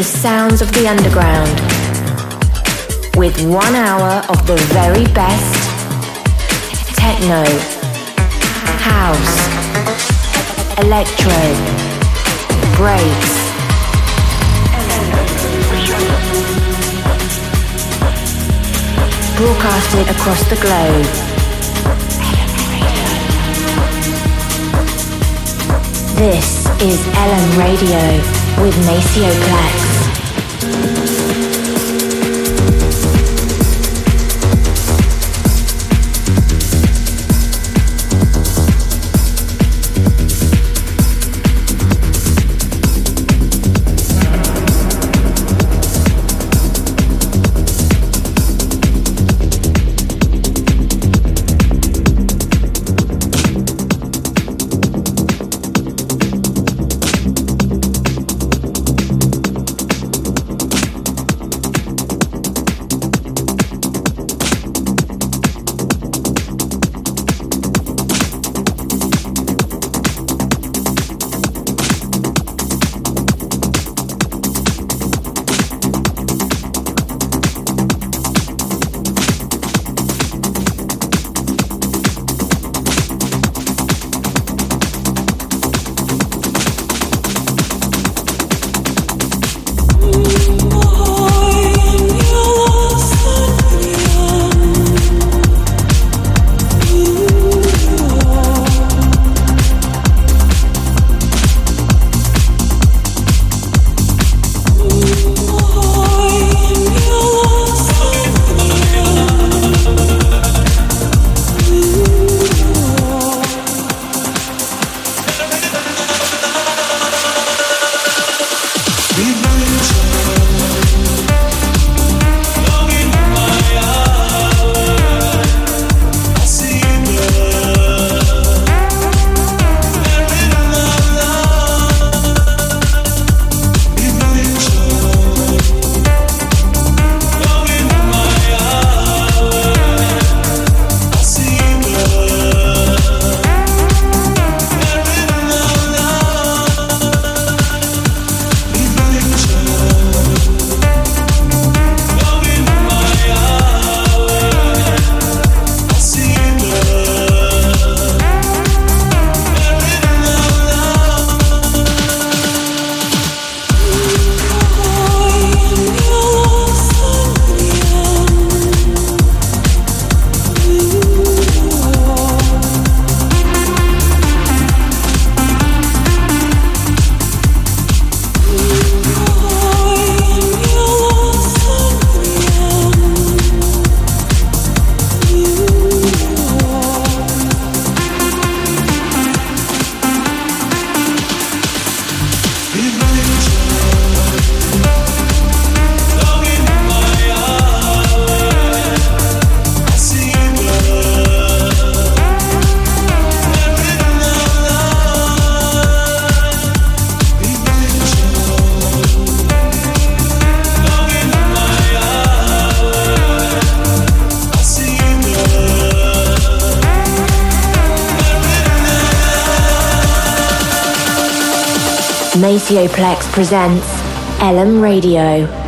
The sounds of the underground with one hour of the very best techno, house, electro, breaks. Broadcasted across the globe. This is Ellum Radio with Maceo Plex. Maceoplex presents Ellum Radio.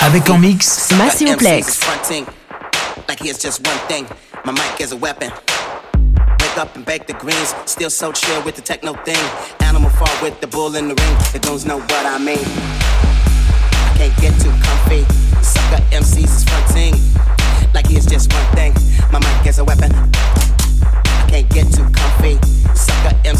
Avec en mix Maceo Plex. Like here's just one thing, my mic is a weapon. Wake up and bake the greens, still so chill with the techno thing. Animal fall with the bull in the ring, the goons know what I mean. I can't get too comfy, sucker MCs is fronting. Like here's just one thing, my mic is a weapon. I can't get too comfy, sucker MCs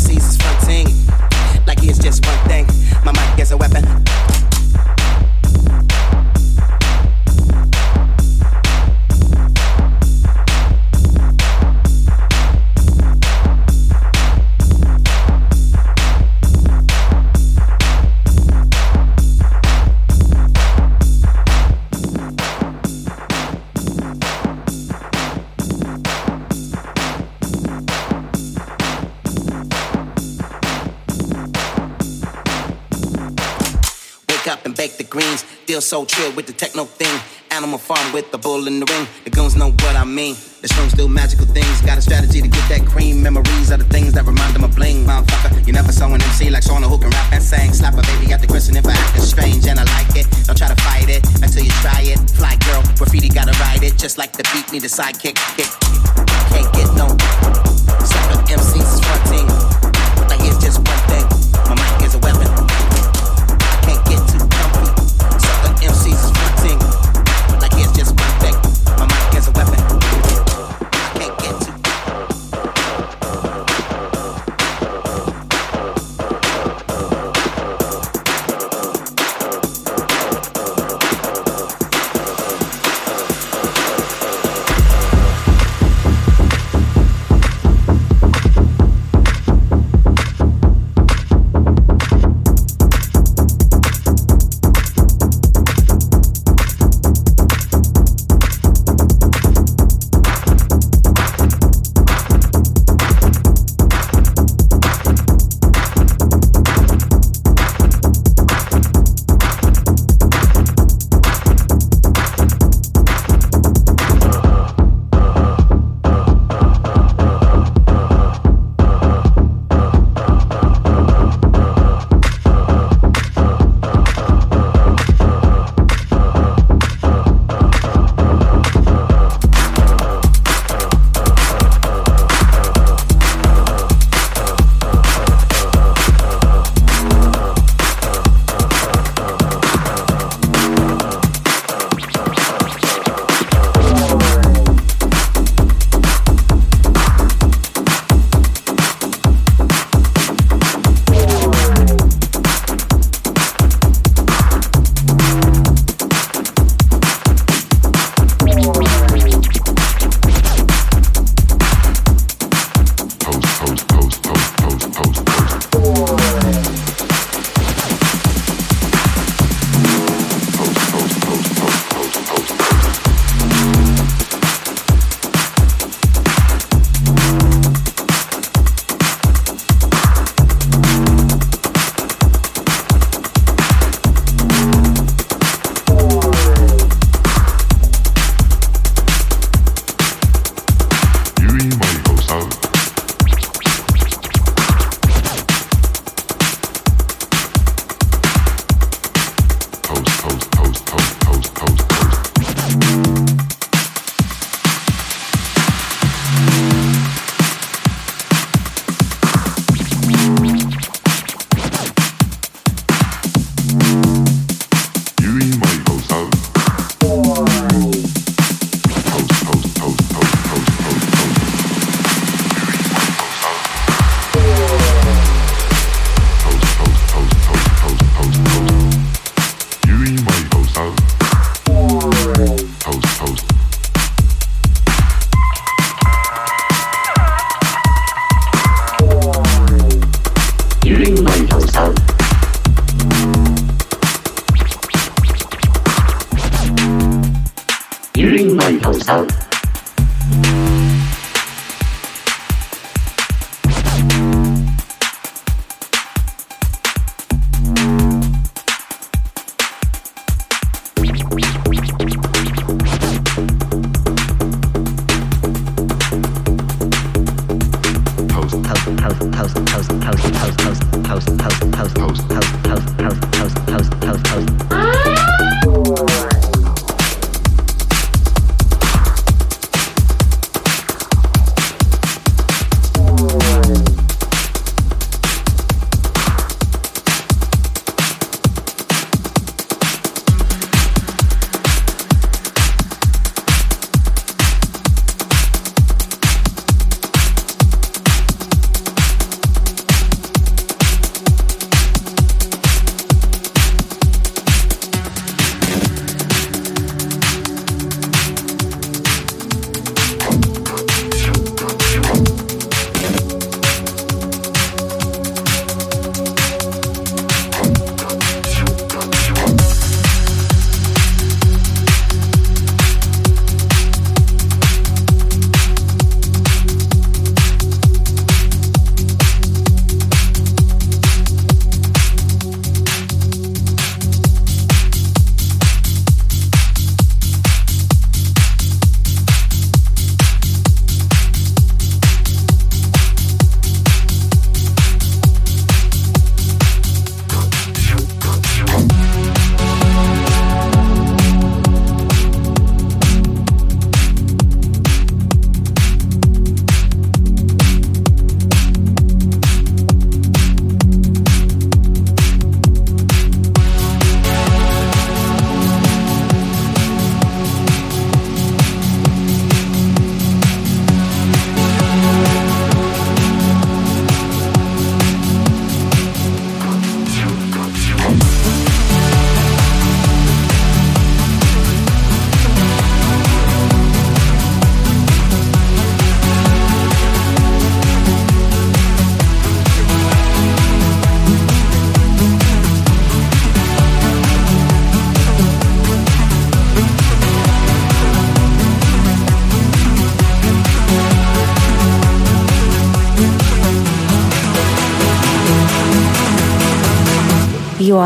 sidekick.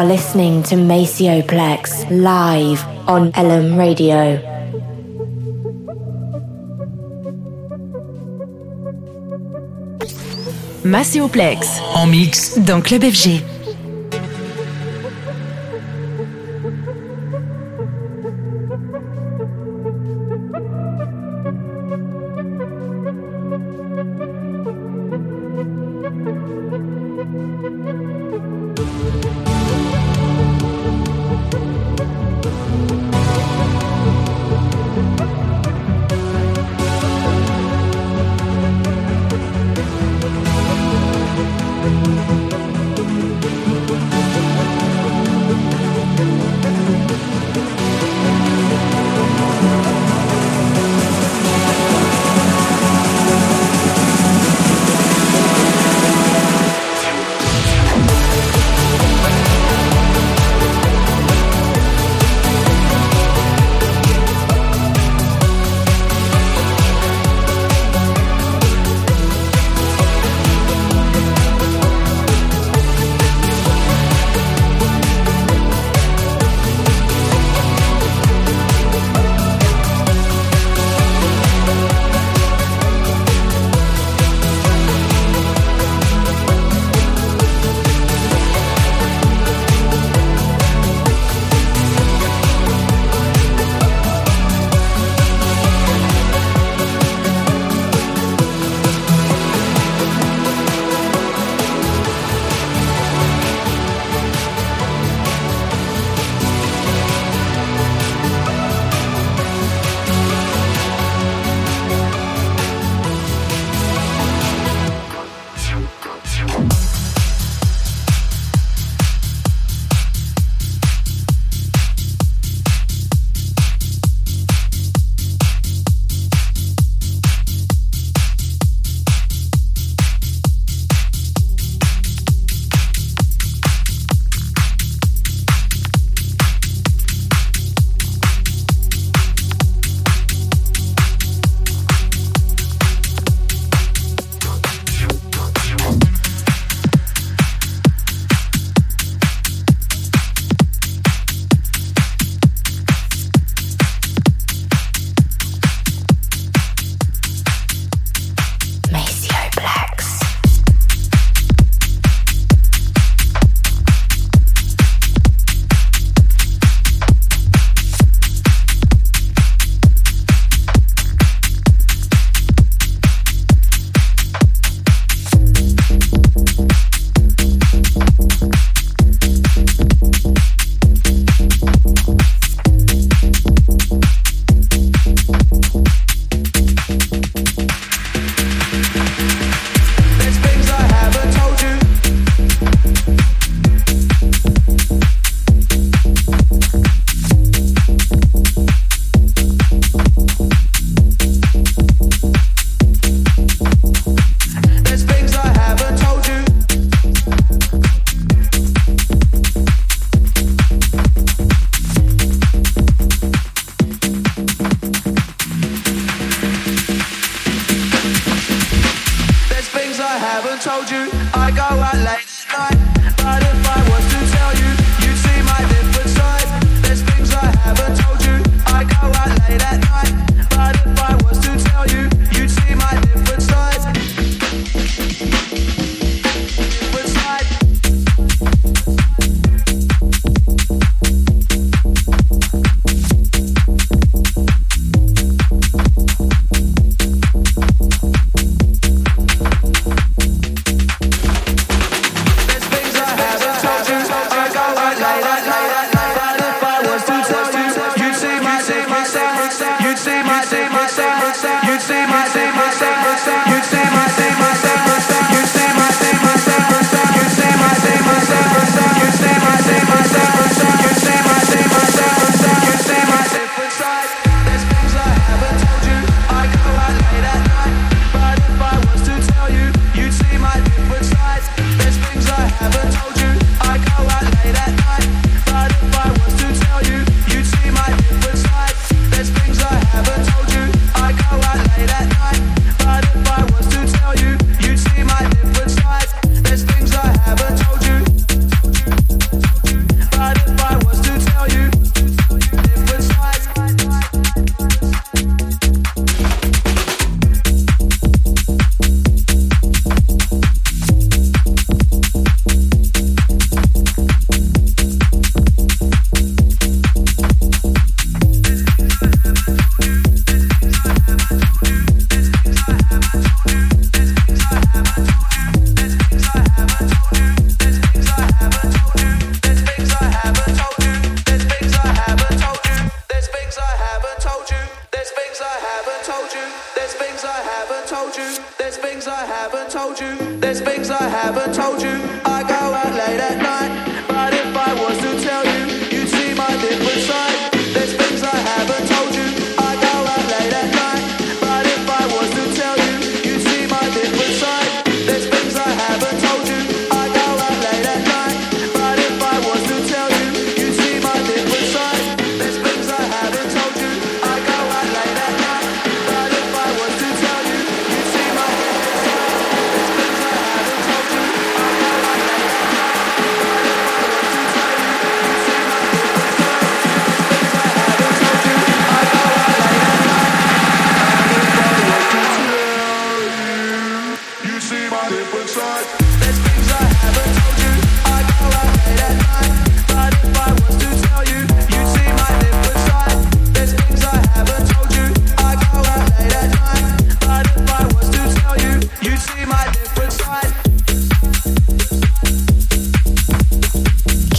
Are listening to Maceo Plex live on Ellum Radio. Maceoplex. En mix. Dans Club FG.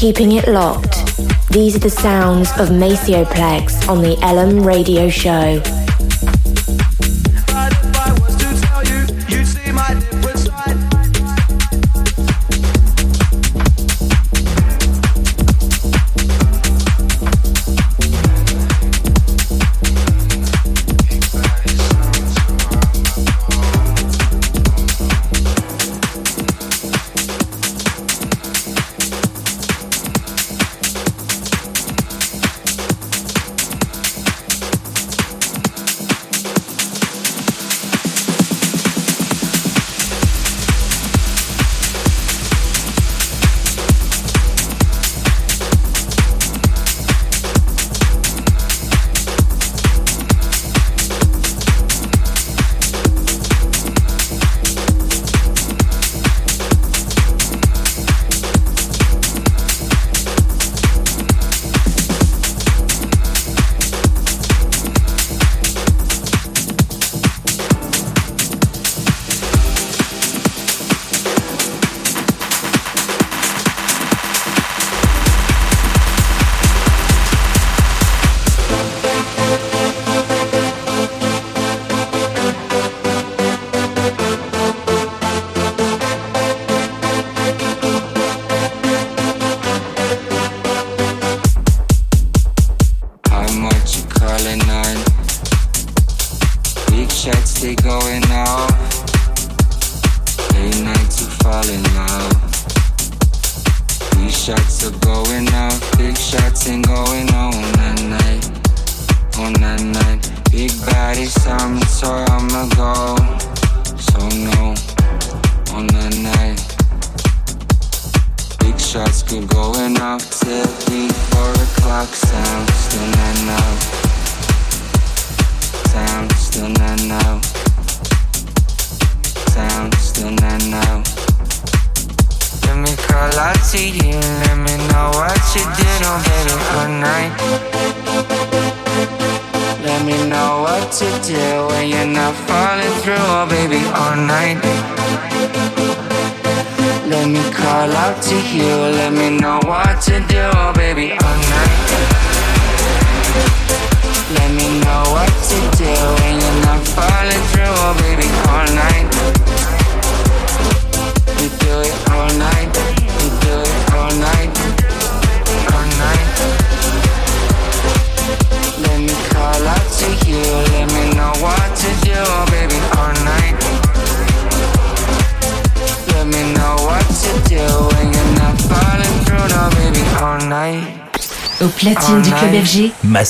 Keeping it locked. These are the sounds of Maceo Plex on the Ellum Radio Show.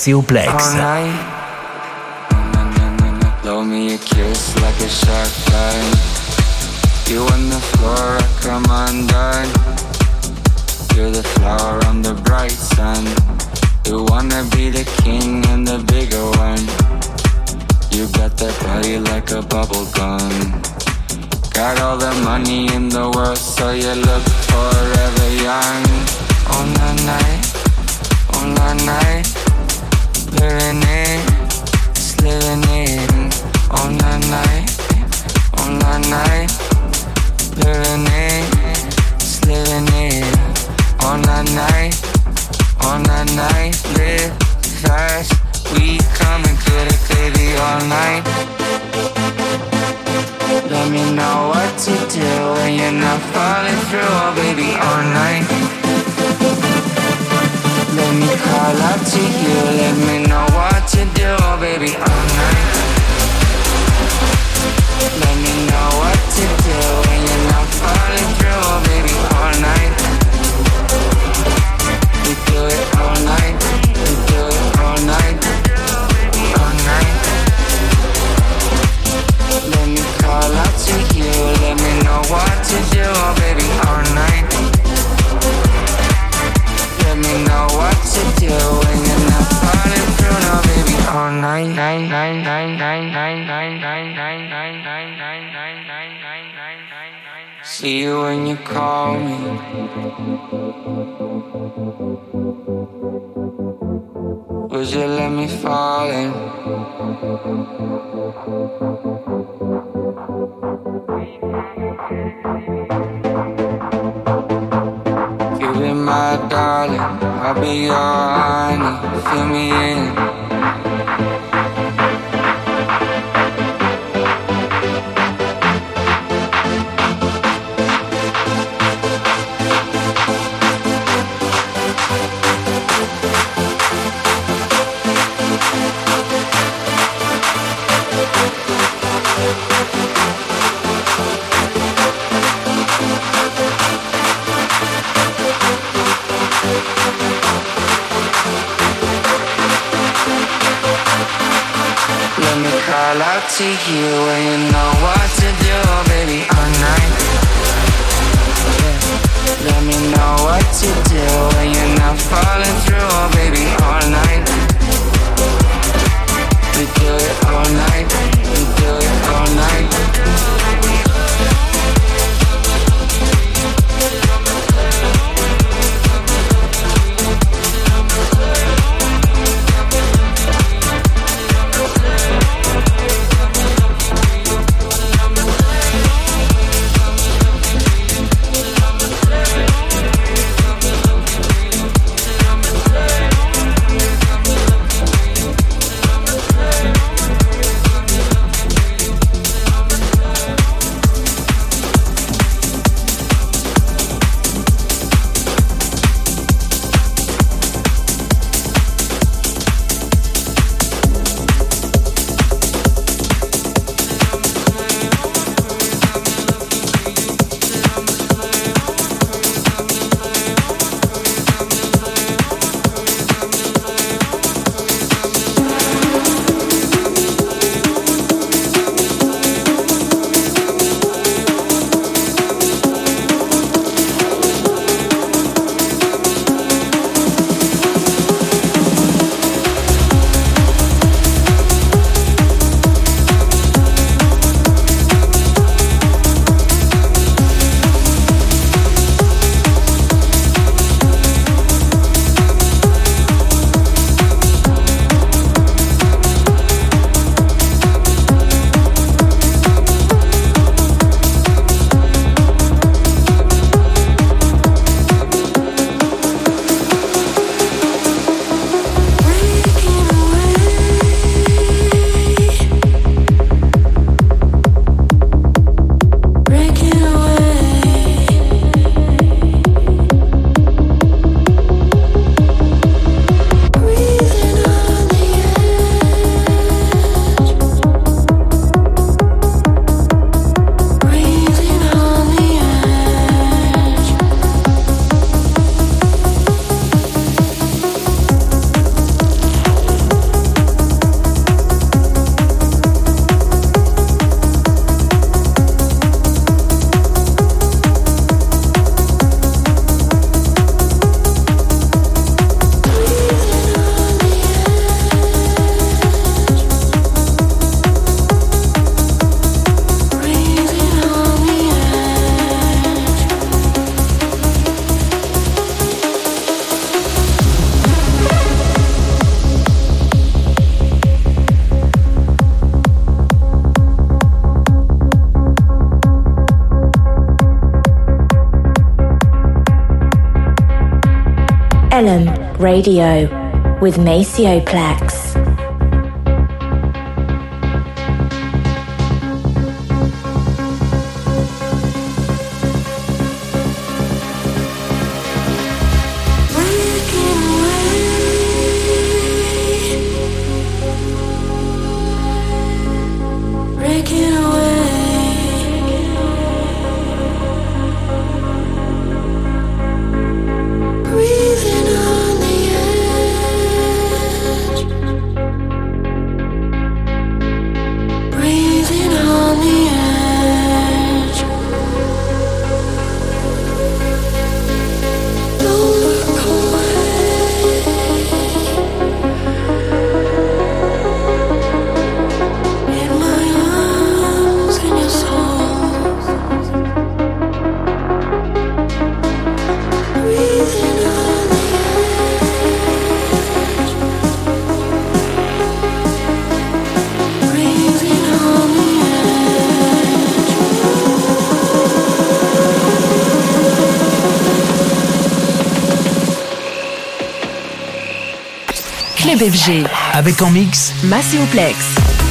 Macéoplex. Blow me a kiss like a shotgun. You on the floor, I come undone. You're the flower, I'm the bright sun. You wanna be the king and the bigger one. You got that body like a bubble gum. Got all the money in the world, so you look forever young. On the night all night, living it, night, night. Living it, night, night. Live fast, we coming baby all night. Let me know what to do when you're not falling through, oh baby, all night. Let me call out to you, let me know what to do, baby, all night. Let me know what to do when you're not falling through, baby, all night. We do it all night, we do it all night, all night. Let me call out to you, let me know what to do, baby, all night. See you when you call me. Would you let me fall in? My darling, I'll be your honey. Fill me in. see you. Radio with Maceo Plex. FG. Avec en mix Macéoplex.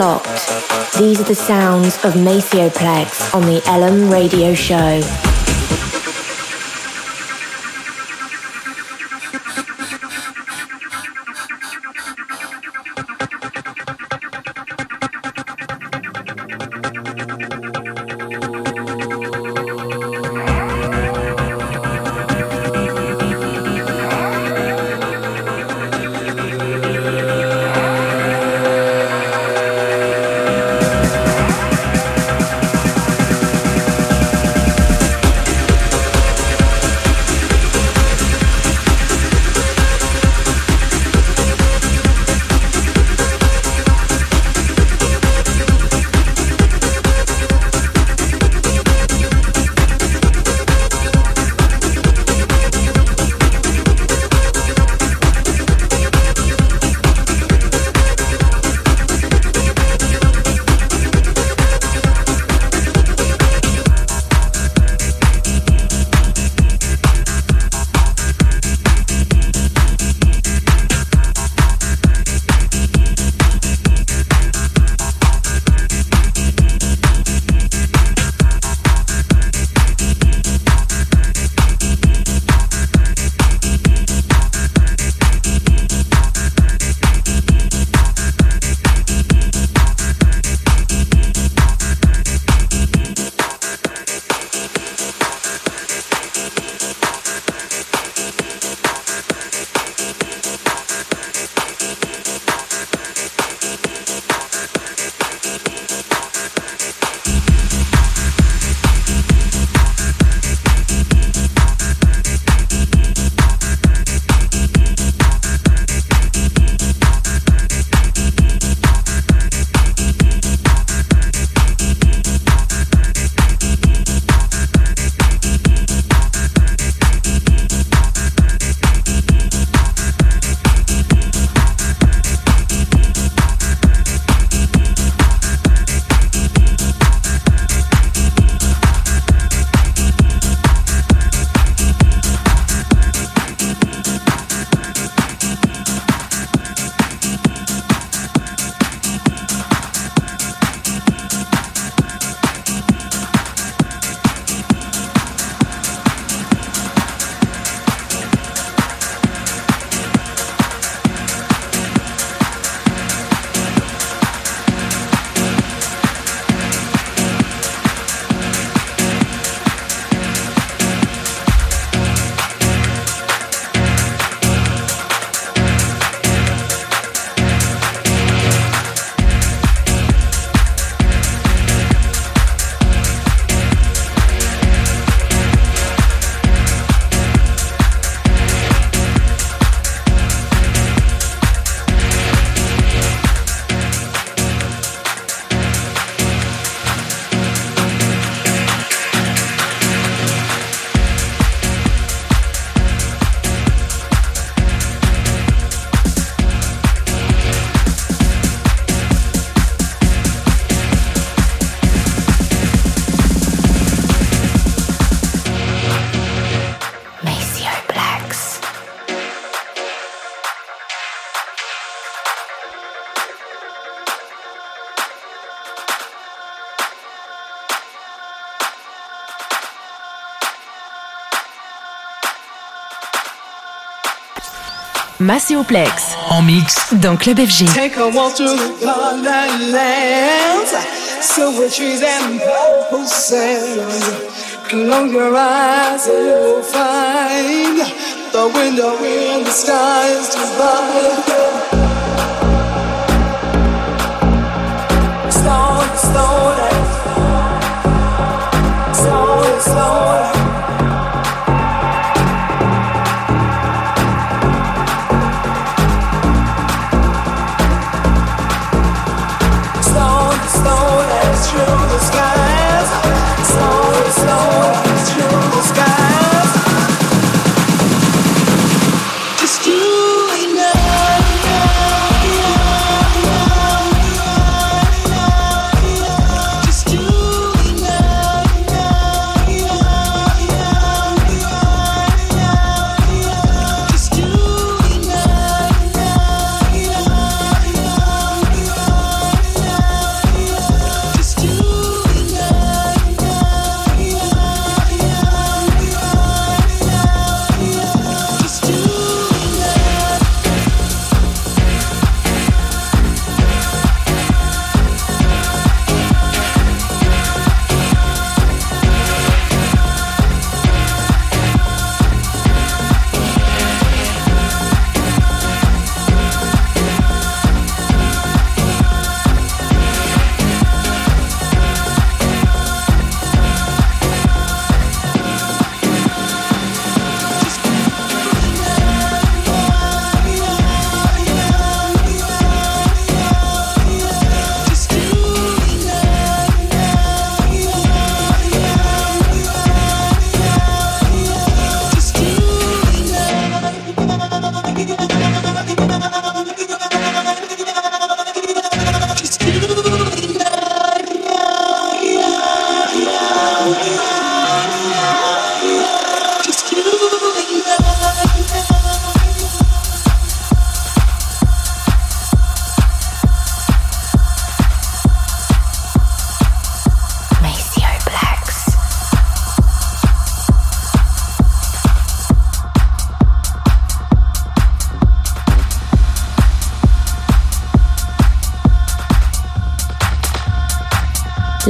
Locked. These are the sounds of Maceo Plex on the Ellum Radio Show. Macéoplex. En mix. Dans Club FG. Take a walk through the garden lands. Silver trees and purple sands. Close your eyes and you'll find the window in the sky is divine.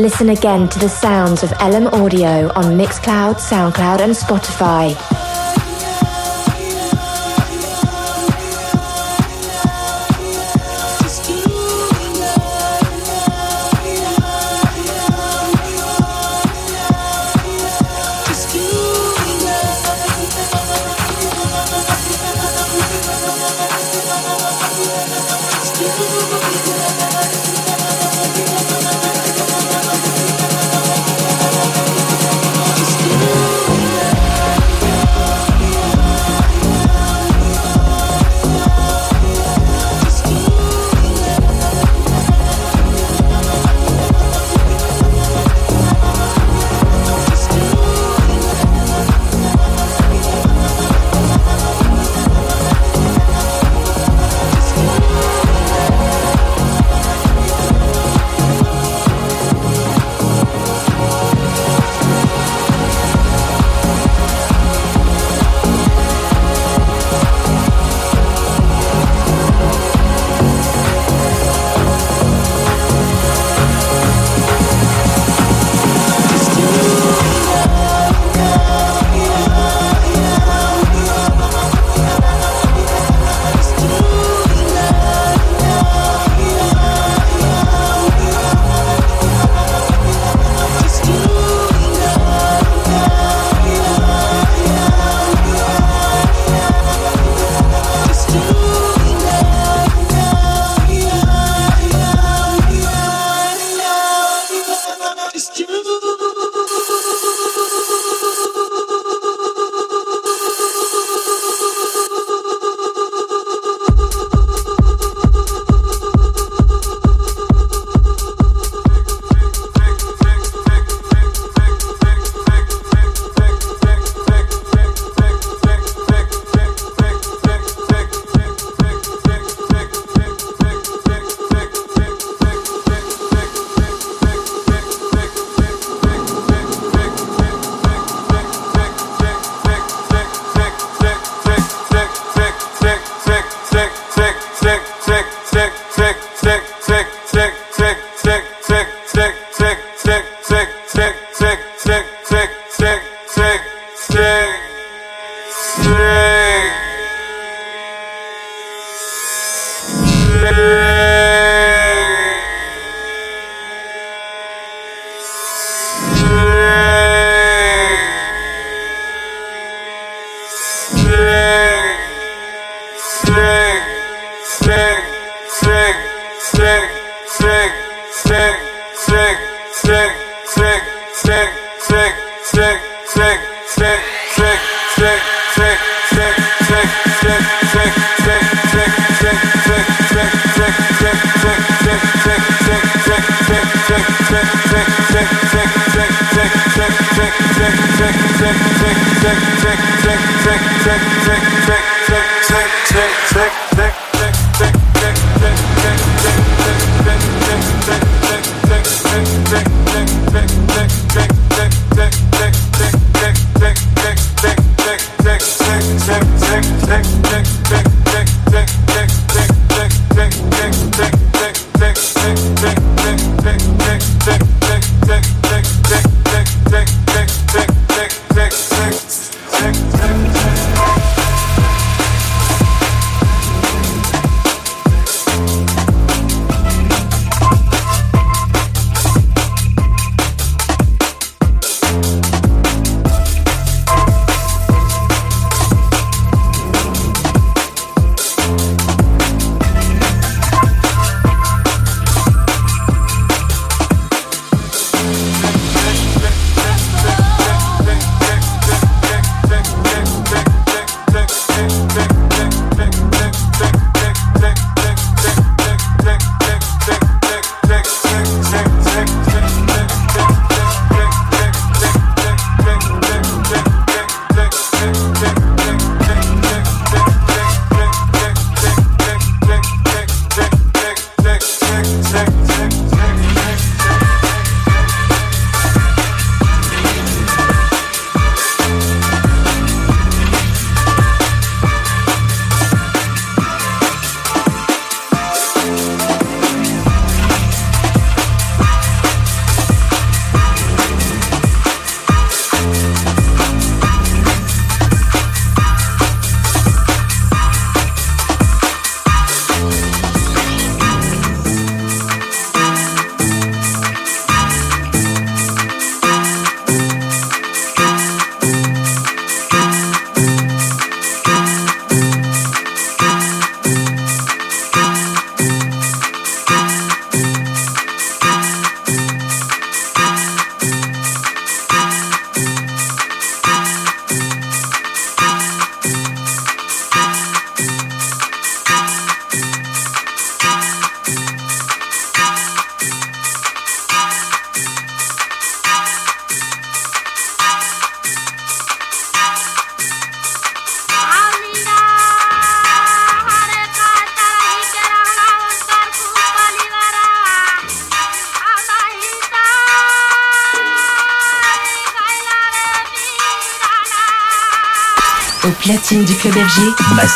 Listen again to the sounds of Ellum Audio on Mixcloud, SoundCloud, and Spotify.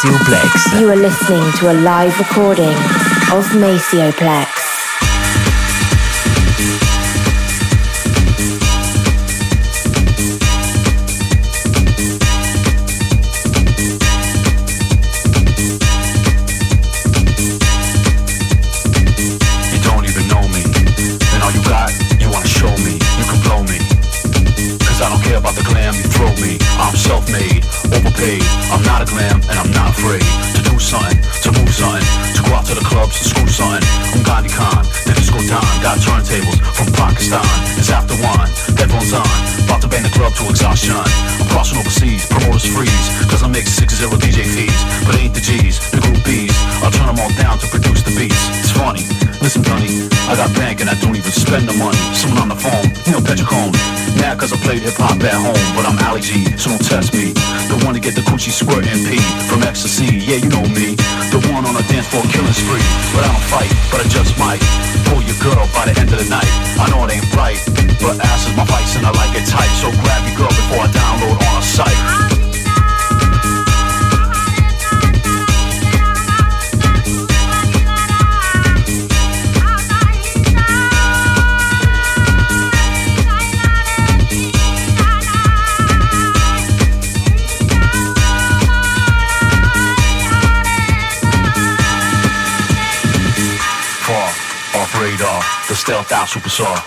FG, Maceo Plex. You are listening to a live recording of to school, son. I'm Gandhi Khan, then it's time. Got turntables from Pakistan. It's after one, headphones on. About to bang the club to exhaustion. I'm crossing overseas, promoters freeze. Cause I make 6 0 DJ fees. But ain't the G's, the groupies. I'll turn them all down to produce the beats. It's funny, listen, Dunny. I got bank and I don't even spend the money. Someone on the phone, you know, Petricone. Mad cause I played hip hop at home, but I'm Ally G, so don't test me. The one to get the coochie squirt P from ecstasy, yeah, you know me the one on a dance floor killing spree. But I don't fight, but I just might pull your girl by the end of the night. I know it ain't right, but ass is my vice and I like it tight. So grab your girl before I download on a site. Maceo Plex. superstar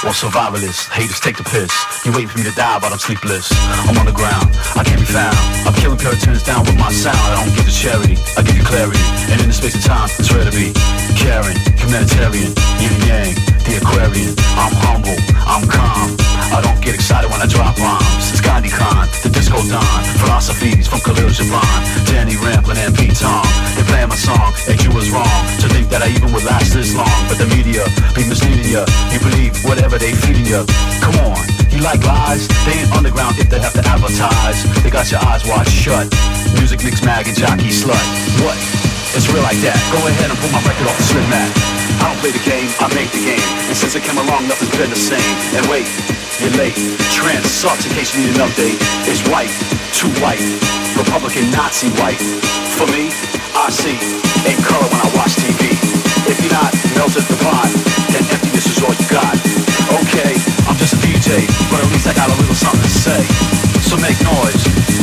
or survivalist. Haters take the piss. You waiting for me to die, but I'm sleepless. I'm on the ground. I can't be found. I'm killing puritans down with my sound. I don't give you charity. I give you clarity. And in the space of time, it's rare to be caring, humanitarian, yin yang, the Aquarian. I'm humble. I'm calm. I don't get excited when I drop rhymes. It's Gandhi Khan, the disco don. Philosophies from Khalil Gibran, Danny Rampling and Pete Tong. They playing my song, and you was wrong to think that I even would last this long. But the media be misleading you. You believe whatever they feeding you. Come on, you like lies? They ain't underground if they have to advertise. They got your eyes wide shut. Music Mixmag and Jockey Slut. What? It's real like that. Go ahead and pull my record off the slip mat. I don't play the game, I make the game. And since it came along, nothing's been the same. And wait, you're late. Trans case you need an update. It's white, too white. Republican Nazi white. For me, I see in color when I watch TV. If you're not melted the pot, then emptiness is all you got. Okay, I'm just a DJ, but at least I got a little something to say. So make noise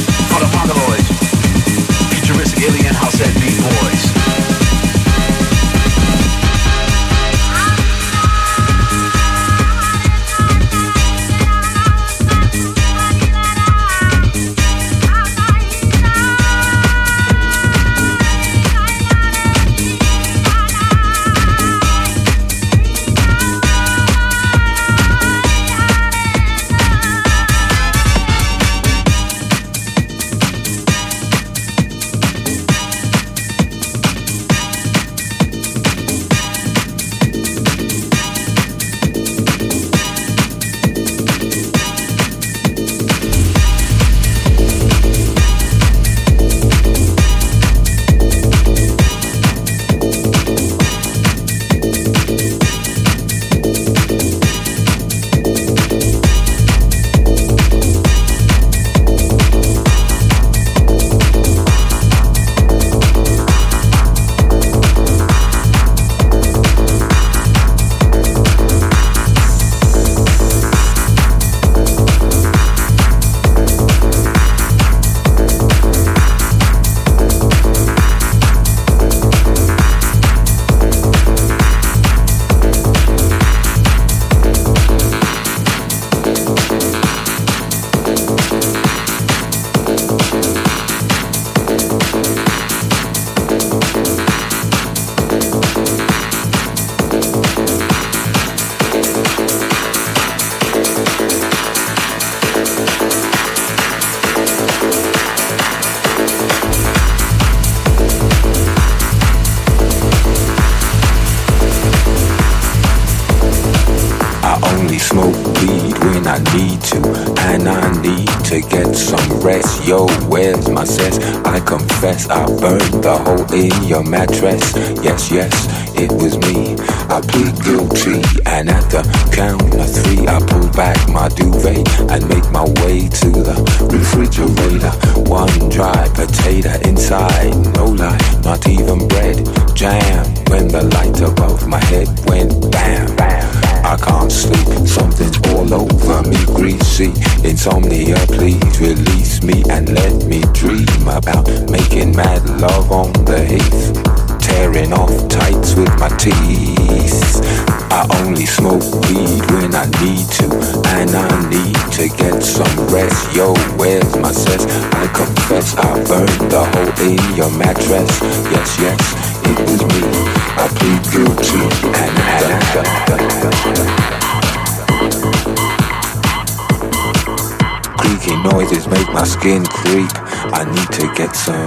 Noises make my skin creep. I need to get some.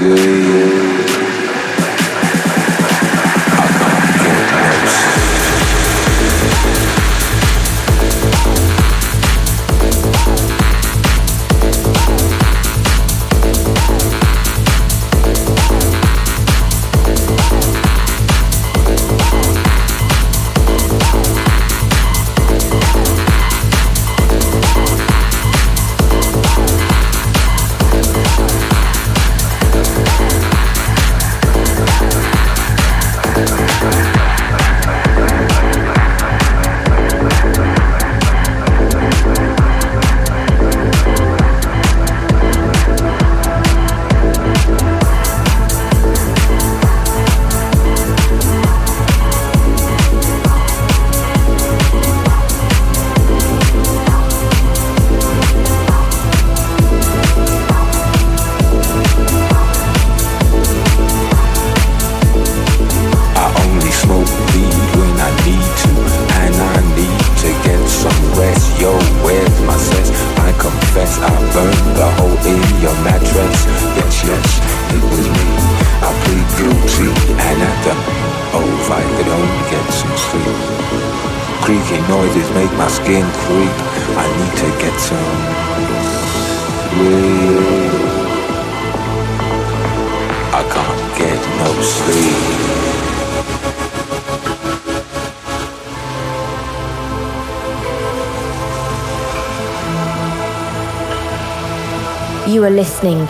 Yeah.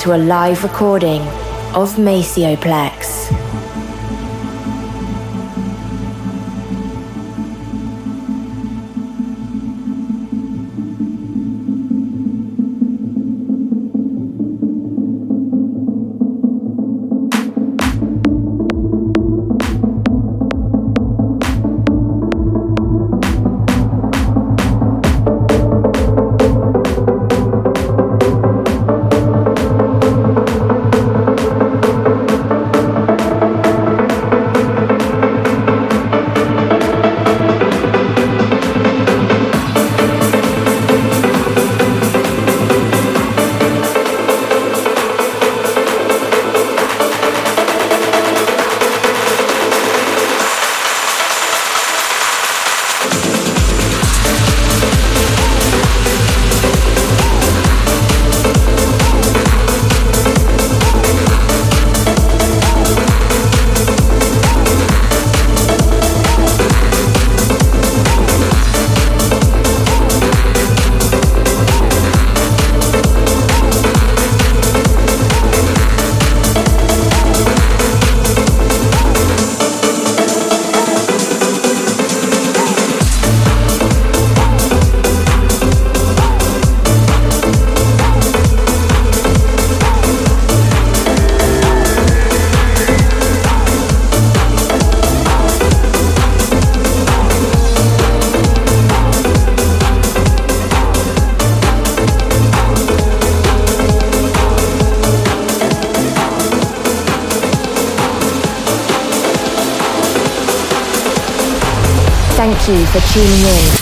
to a live recording of Maceo Plex. you for tuning in.